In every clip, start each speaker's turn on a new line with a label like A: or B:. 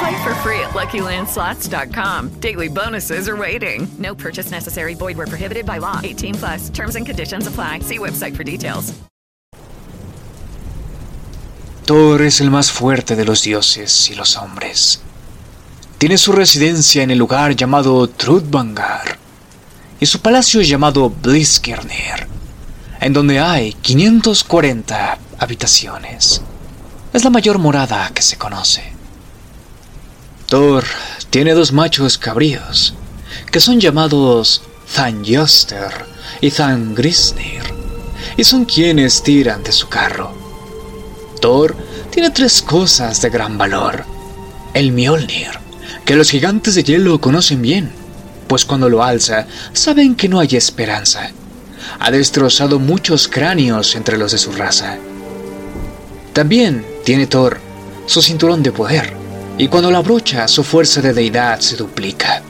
A: Play for free at LuckyLandSlots.com. Daily bonuses are waiting. No purchase necessary. Void were prohibited by law. 18 plus. Terms and conditions apply. See website for details.
B: Thor es el más fuerte de los dioses y los hombres. Tiene su residencia en el lugar llamado Trudvangar y su palacio llamado Bliskirnir, en donde hay 540 habitaciones. Es la mayor morada que se conoce. Thor tiene dos machos cabríos, que son llamados Thanjoster y Thangrisnir, y son quienes tiran de su carro. Thor tiene tres cosas de gran valor. El Mjolnir, que los gigantes de hielo conocen bien, pues cuando lo alza saben que no hay esperanza. Ha destrozado muchos cráneos entre los de su raza. También tiene Thor su cinturón de poder, y cuando la abrocha su fuerza de deidad se duplica.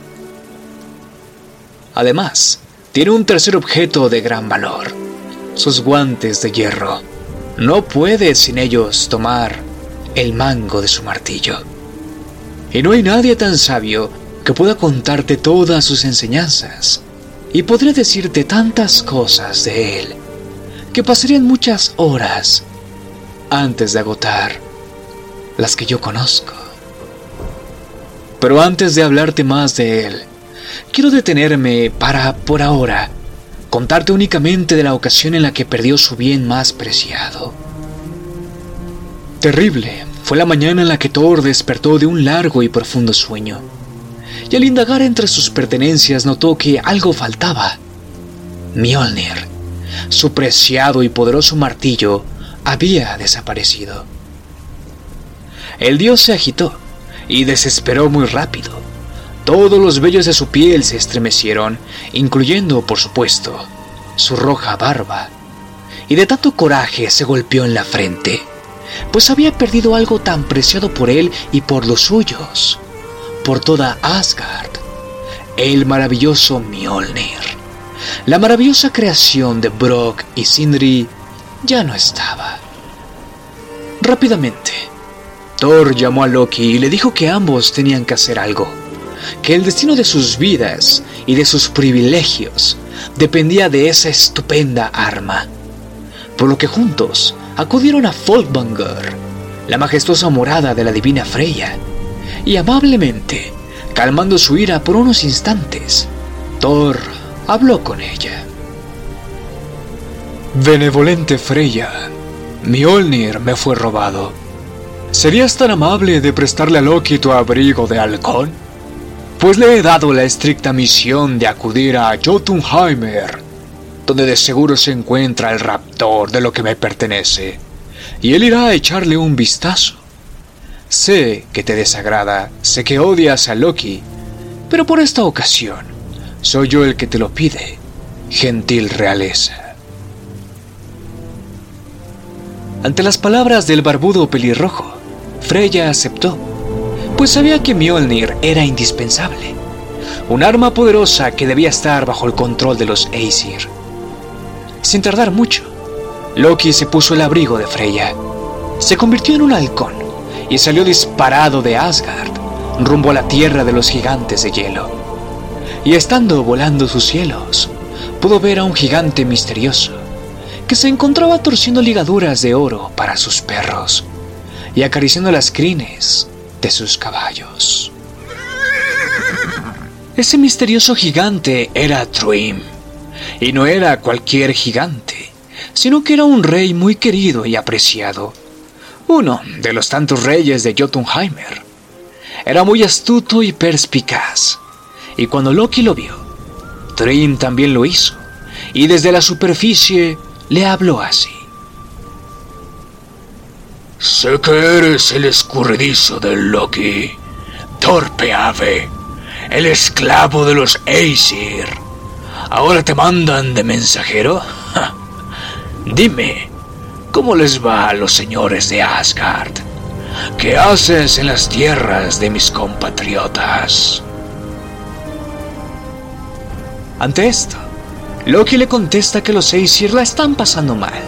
B: Además, tiene un tercer objeto de gran valor, sus guantes de hierro. No puede sin ellos tomar el mango de su martillo. Y no hay nadie tan sabio que pueda contarte todas sus enseñanzas, y podría decirte tantas cosas de él, que pasarían muchas horas antes de agotar las que yo conozco. Pero antes de hablarte más de él, quiero detenerme para, por ahora, contarte únicamente de la ocasión en la que perdió su bien más preciado. Terrible fue la mañana en la que Thor despertó de un largo y profundo sueño, y al indagar entre sus pertenencias notó que algo faltaba. Mjolnir, su preciado y poderoso martillo, había desaparecido. El dios se agitó y desesperó muy rápido. Todos los vellos de su piel se estremecieron, incluyendo, por supuesto, su roja barba. Y de tanto coraje se golpeó en la frente, pues había perdido algo tan preciado por él y por los suyos, por toda Asgard, el maravilloso Mjolnir. La maravillosa creación de Brock y Sindri ya no estaba. Rápidamente, Thor llamó a Loki y le dijo que ambos tenían que hacer algo, que el destino de sus vidas y de sus privilegios dependía de esa estupenda arma, por lo que juntos acudieron a Folkvanger, la majestuosa morada de la divina Freya, y amablemente, calmando su ira por unos instantes, Thor habló con ella. Benevolente Freya, Mjolnir me fue robado. ¿Serías tan amable de prestarle a Loki tu abrigo de halcón? Pues le he dado la estricta misión de acudir a Jotunheimer, donde de seguro se encuentra el raptor de lo que me pertenece, y él irá a echarle un vistazo. Sé que te desagrada, sé que odias a Loki, pero por esta ocasión soy yo el que te lo pide, gentil realeza. Ante las palabras del barbudo pelirrojo, Freya aceptó, pues sabía que Mjolnir era indispensable, un arma poderosa que debía estar bajo el control de los Aesir. Sin tardar mucho, Loki se puso el abrigo de Freya, se convirtió en un halcón y salió disparado de Asgard rumbo a la tierra de los gigantes de hielo. Y estando volando sus cielos, pudo ver a un gigante misterioso que se encontraba torciendo ligaduras de oro para sus perros y acariciando las crines de sus caballos. Ese misterioso gigante era Thrym, y no era cualquier gigante, sino que era un rey muy querido y apreciado, uno de los tantos reyes de Jotunheimer. Era muy astuto y perspicaz, y cuando Loki lo vio, Thrym también lo hizo, y desde la superficie le habló así.
C: Sé que eres el escurridizo del Loki, torpe ave, el esclavo de los Aesir. ¿Ahora te mandan de mensajero? Dime, ¿cómo les va a los señores de Asgard? ¿Qué haces en las tierras de mis compatriotas?
B: Ante esto, Loki le contesta que los Aesir la están pasando mal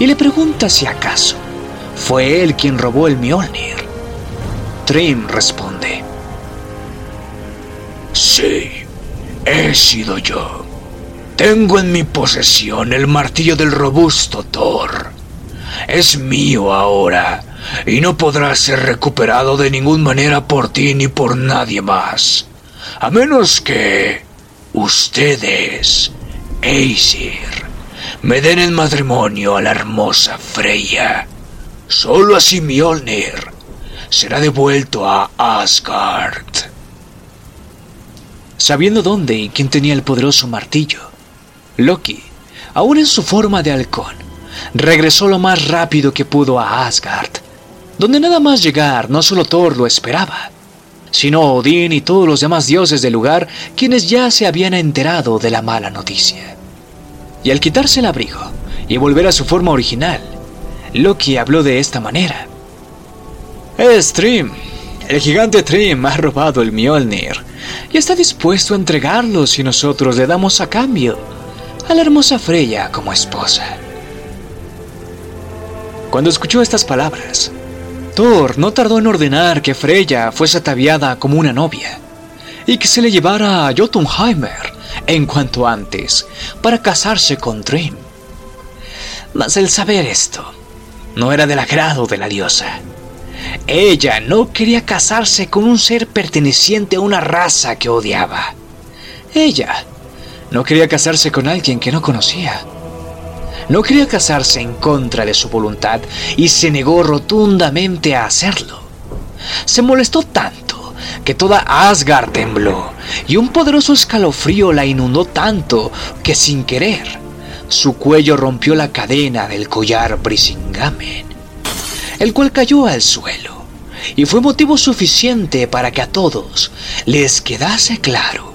B: y le pregunta si acaso fue él quien robó el Mjolnir. Trim responde:
C: Sí, he sido yo. Tengo en mi posesión el martillo del robusto Thor. Es mío ahora y no podrá ser recuperado de ninguna manera por ti ni por nadie más. A menos que ustedes, Aesir, me den en matrimonio a la hermosa Freya. Solo así Mjolnir será devuelto a Asgard.
B: Sabiendo dónde y quién tenía el poderoso martillo, Loki, aún en su forma de halcón, regresó lo más rápido que pudo a Asgard, donde nada más llegar no solo Thor lo esperaba, sino Odín y todos los demás dioses del lugar quienes ya se habían enterado de la mala noticia. Y al quitarse el abrigo y volver a su forma original, Loki habló de esta manera. Es Trim. El gigante Trim ha robado el Mjolnir y está dispuesto a entregarlo si nosotros le damos a cambio a la hermosa Freya como esposa. Cuando escuchó estas palabras, Thor no tardó en ordenar que Freya fuese ataviada como una novia y que se le llevara a Jotunheimer en cuanto antes para casarse con Trim. Mas el saber esto no era del agrado de la diosa. Ella no quería casarse con un ser perteneciente a una raza que odiaba. Ella no quería casarse con alguien que no conocía. No quería casarse en contra de su voluntad y se negó rotundamente a hacerlo. Se molestó tanto que toda Asgard tembló y un poderoso escalofrío la inundó tanto que sin querer su cuello rompió la cadena del collar Brisingamen, el cual cayó al suelo, y fue motivo suficiente para que a todos les quedase claro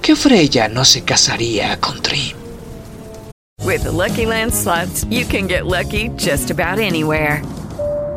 B: que Freya no se casaría con Trim.
A: With the Lucky Land you can get lucky just about anywhere.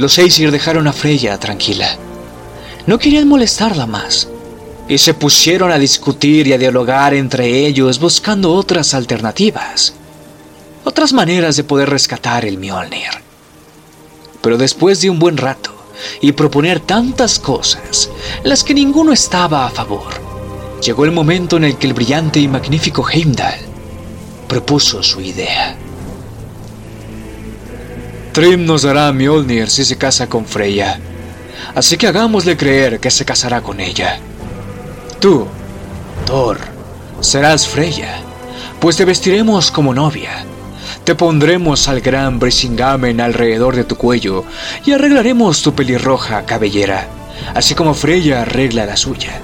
B: los Aesir dejaron a Freya tranquila. No querían molestarla más y se pusieron a discutir y a dialogar entre ellos buscando otras alternativas, otras maneras de poder rescatar el Mjolnir. Pero después de un buen rato y proponer tantas cosas, las que ninguno estaba a favor, llegó el momento en el que el brillante y magnífico Heimdall propuso su idea. Trim nos dará Mjolnir si se casa con Freya, así que hagámosle creer que se casará con ella. Tú, Thor, serás Freya, pues te vestiremos como novia. Te pondremos al gran Brisingamen alrededor de tu cuello y arreglaremos tu pelirroja cabellera, así como Freya arregla la suya.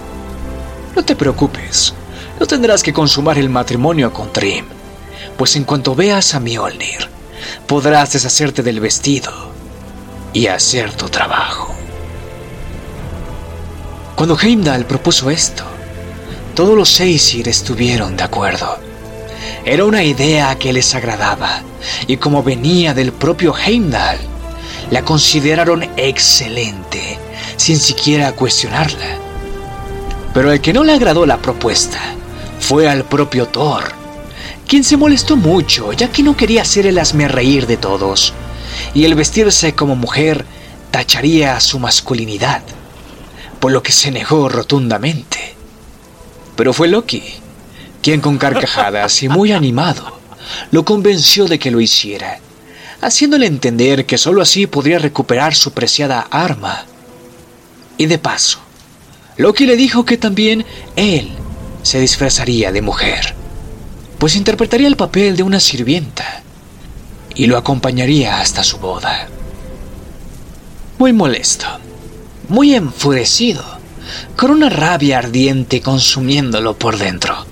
B: No te preocupes, no tendrás que consumar el matrimonio con Trim, pues en cuanto veas a Mjolnir, podrás deshacerte del vestido y hacer tu trabajo. Cuando Heimdall propuso esto, todos los Aesir estuvieron de acuerdo. Era una idea que les agradaba, y como venía del propio Heimdall, la consideraron excelente, sin siquiera cuestionarla. Pero el que no le agradó la propuesta fue al propio Thor, quien se molestó mucho ya que no quería ser el reír de todos, y el vestirse como mujer tacharía su masculinidad, por lo que se negó rotundamente. Pero fue Loki, quien con carcajadas y muy animado lo convenció de que lo hiciera, haciéndole entender que sólo así podría recuperar su preciada arma. Y de paso, Loki le dijo que también él se disfrazaría de mujer, pues interpretaría el papel de una sirvienta y lo acompañaría hasta su boda. Muy molesto, muy enfurecido, con una rabia ardiente consumiéndolo por dentro.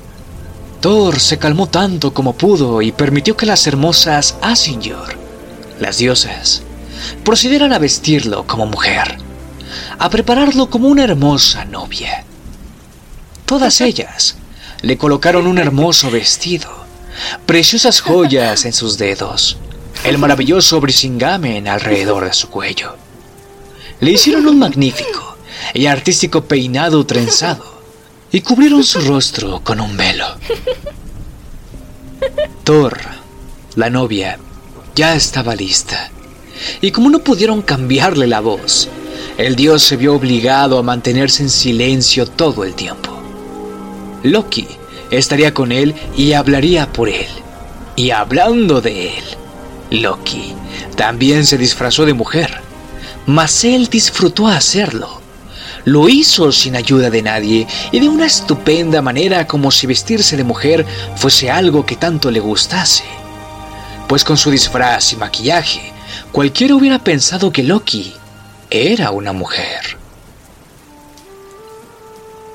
B: Thor se calmó tanto como pudo y permitió que las hermosas Asingyor, las diosas, procedieran a vestirlo como mujer a prepararlo como una hermosa novia. Todas ellas le colocaron un hermoso vestido, preciosas joyas en sus dedos, el maravilloso brisingamen alrededor de su cuello. Le hicieron un magnífico y artístico peinado trenzado y cubrieron su rostro con un velo. Thor, la novia, ya estaba lista. Y como no pudieron cambiarle la voz, el dios se vio obligado a mantenerse en silencio todo el tiempo. Loki estaría con él y hablaría por él. Y hablando de él, Loki también se disfrazó de mujer, mas él disfrutó hacerlo. Lo hizo sin ayuda de nadie y de una estupenda manera como si vestirse de mujer fuese algo que tanto le gustase. Pues con su disfraz y maquillaje, cualquiera hubiera pensado que Loki era una mujer.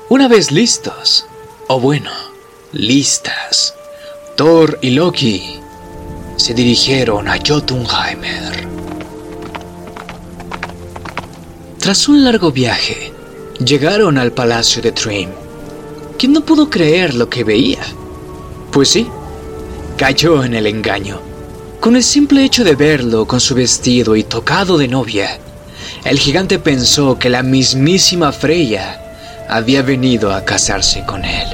B: Una vez listos, o bueno, listas, Thor y Loki se dirigieron a Jotunheimer. Tras un largo viaje, llegaron al palacio de Thrym, quien no pudo creer lo que veía. Pues sí, cayó en el engaño. Con el simple hecho de verlo con su vestido y tocado de novia, el gigante pensó que la mismísima Freya había venido a casarse con él.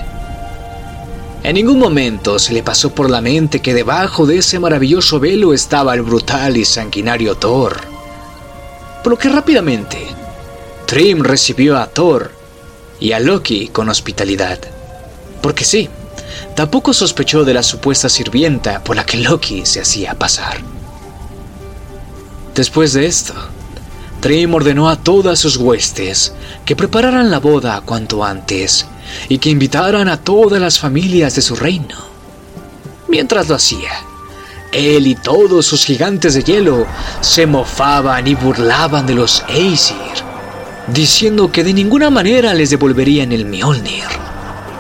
B: En ningún momento se le pasó por la mente que debajo de ese maravilloso velo estaba el brutal y sanguinario Thor. Por lo que rápidamente, Trim recibió a Thor y a Loki con hospitalidad. Porque sí, tampoco sospechó de la supuesta sirvienta por la que Loki se hacía pasar. Después de esto, Trim ordenó a todas sus huestes que prepararan la boda cuanto antes y que invitaran a todas las familias de su reino. Mientras lo hacía, él y todos sus gigantes de hielo se mofaban y burlaban de los Aesir, diciendo que de ninguna manera les devolverían el Mjolnir,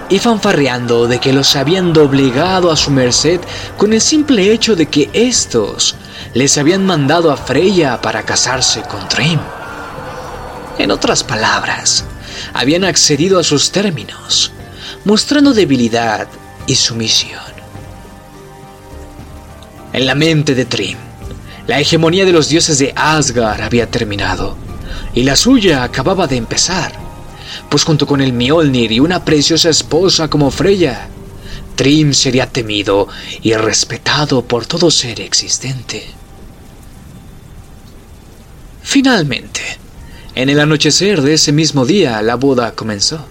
B: y fanfarreando de que los habían doblegado a su merced con el simple hecho de que estos les habían mandado a Freya para casarse con Trim. En otras palabras, habían accedido a sus términos, mostrando debilidad y sumisión. En la mente de Trim, la hegemonía de los dioses de Asgard había terminado, y la suya acababa de empezar, pues junto con el Mjolnir y una preciosa esposa como Freya, Trim sería temido y respetado por todo ser existente. Finalmente, en el anochecer de ese mismo día la boda comenzó.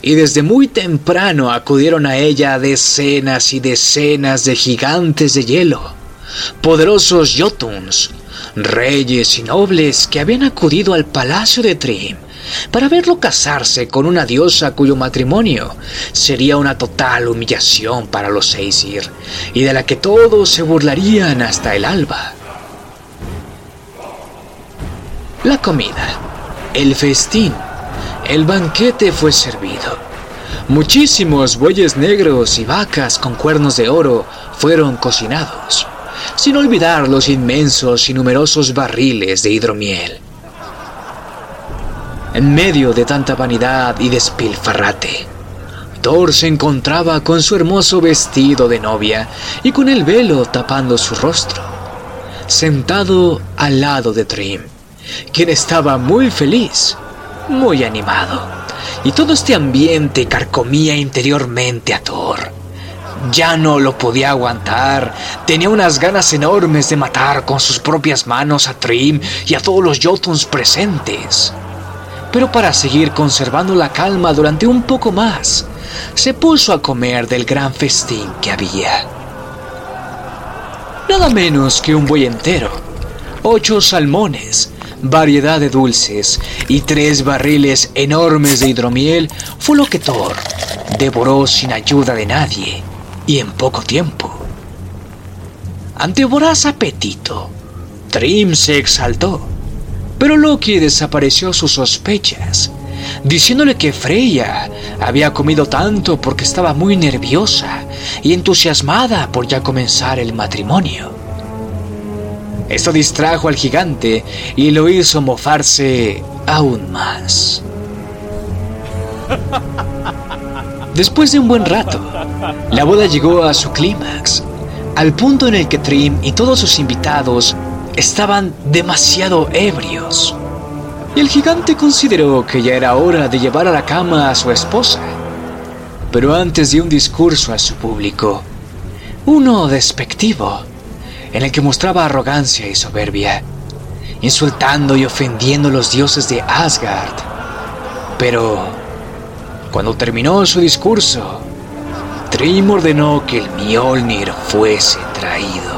B: Y desde muy temprano acudieron a ella decenas y decenas de gigantes de hielo, poderosos Jotuns, reyes y nobles que habían acudido al palacio de Trim para verlo casarse con una diosa cuyo matrimonio sería una total humillación para los Aesir y de la que todos se burlarían hasta el alba. La comida, el festín, el banquete fue servido. Muchísimos bueyes negros y vacas con cuernos de oro fueron cocinados, sin olvidar los inmensos y numerosos barriles de hidromiel. En medio de tanta vanidad y despilfarrate, Thor se encontraba con su hermoso vestido de novia y con el velo tapando su rostro, sentado al lado de Trim quien estaba muy feliz, muy animado. Y todo este ambiente carcomía interiormente a Thor, Ya no lo podía aguantar. Tenía unas ganas enormes de matar con sus propias manos a Trim y a todos los Jotuns presentes. Pero para seguir conservando la calma durante un poco más, se puso a comer del gran festín que había. Nada menos que un buey entero, ocho salmones, variedad de dulces y tres barriles enormes de hidromiel fue lo que Thor devoró sin ayuda de nadie y en poco tiempo. Ante voraz apetito, Trim se exaltó, pero Loki desapareció sus sospechas, diciéndole que Freya había comido tanto porque estaba muy nerviosa y entusiasmada por ya comenzar el matrimonio. Esto distrajo al gigante y lo hizo mofarse aún más. Después de un buen rato, la boda llegó a su clímax, al punto en el que Trim y todos sus invitados estaban demasiado ebrios. Y el gigante consideró que ya era hora de llevar a la cama a su esposa. Pero antes de un discurso a su público, uno despectivo, en el que mostraba arrogancia y soberbia, insultando y ofendiendo a los dioses de Asgard. Pero, cuando terminó su discurso, Trim ordenó que el Mjolnir fuese traído.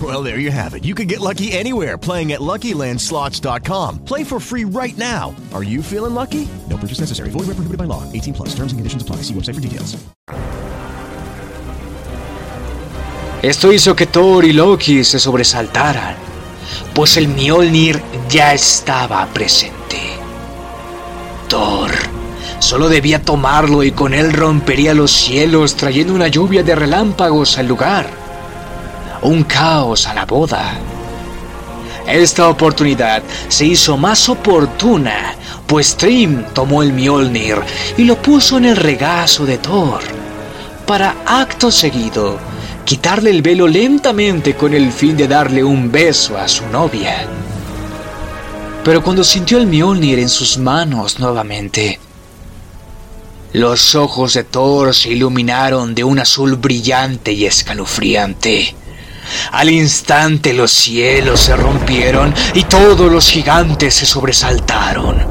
D: Well, there you have it. You can get lucky anywhere playing at LuckyLandSlots.com. Play for free right now. Are you feeling lucky? No purchase necessary. Void where prohibited by law. 18 plus. Terms and conditions apply. See website for details.
B: Esto hizo que Thor y Loki se sobresaltaran, pues el Mjolnir ya estaba presente. Thor solo debía tomarlo y con él rompería los cielos trayendo una lluvia de relámpagos al lugar. Un caos a la boda. Esta oportunidad se hizo más oportuna, pues Trim tomó el Mjolnir y lo puso en el regazo de Thor, para acto seguido quitarle el velo lentamente con el fin de darle un beso a su novia. Pero cuando sintió el Mjolnir en sus manos nuevamente, los ojos de Thor se iluminaron de un azul brillante y escalofriante. Al instante los cielos se rompieron y todos los gigantes se sobresaltaron.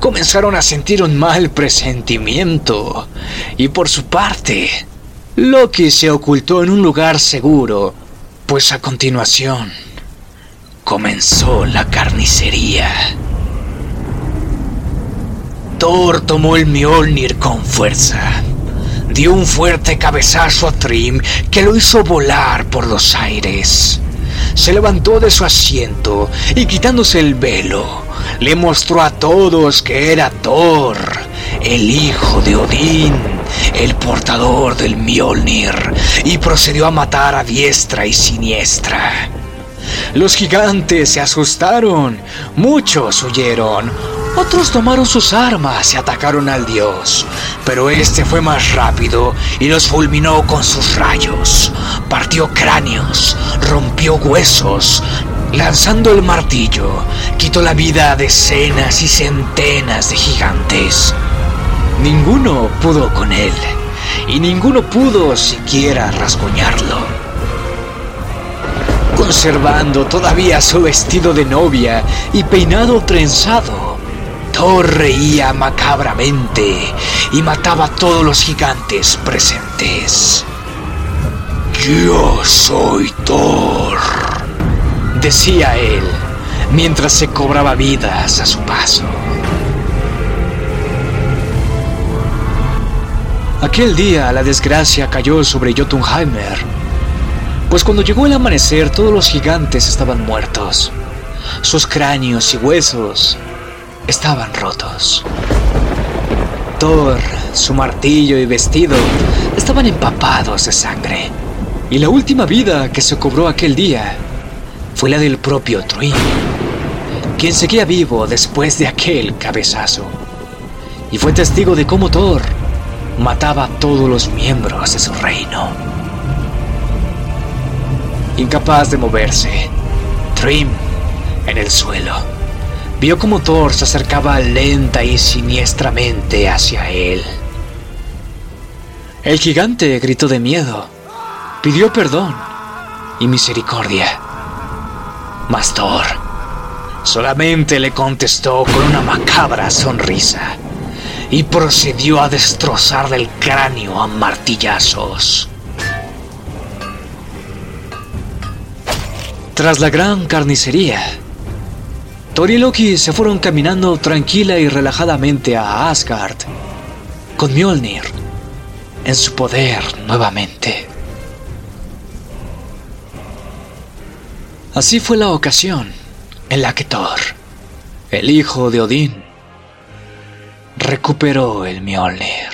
B: Comenzaron a sentir un mal presentimiento. Y por su parte, Loki se ocultó en un lugar seguro, pues a continuación comenzó la carnicería. Thor tomó el Mjolnir con fuerza. Dio un fuerte cabezazo a Trim que lo hizo volar por los aires. Se levantó de su asiento y quitándose el velo, le mostró a todos que era Thor, el hijo de Odín, el portador del Mjolnir, y procedió a matar a diestra y siniestra. Los gigantes se asustaron, muchos huyeron, otros tomaron sus armas y atacaron al dios, pero este fue más rápido y los fulminó con sus rayos. Partió cráneos, rompió huesos, lanzando el martillo, quitó la vida a decenas y centenas de gigantes. Ninguno pudo con él, y ninguno pudo siquiera rasguñarlo conservando todavía su vestido de novia y peinado trenzado. Reía macabramente y mataba a todos los gigantes presentes. Yo soy Thor, decía él, mientras se cobraba vidas a su paso. Aquel día la desgracia cayó sobre Jotunheimer, pues cuando llegó el amanecer todos los gigantes estaban muertos. Sus cráneos y huesos estaban rotos. Thor, su martillo y vestido estaban empapados de sangre. Y la última vida que se cobró aquel día fue la del propio Thrym, quien seguía vivo después de aquel cabezazo. y fue testigo de cómo Thor mataba a todos los miembros de su reino. Incapaz de moverse, Trim, en el suelo, vio cómo Thor se acercaba lenta y siniestramente hacia él. El gigante gritó de miedo, pidió perdón y misericordia. Mas Thor solamente le contestó con una macabra sonrisa y procedió a destrozarle el cráneo a martillazos. Tras la gran carnicería, Thor y Loki se fueron caminando tranquila y relajadamente a Asgard, con Mjolnir en su poder nuevamente. Así fue la ocasión en la que Thor, el hijo de Odín, recuperó el Mjolnir.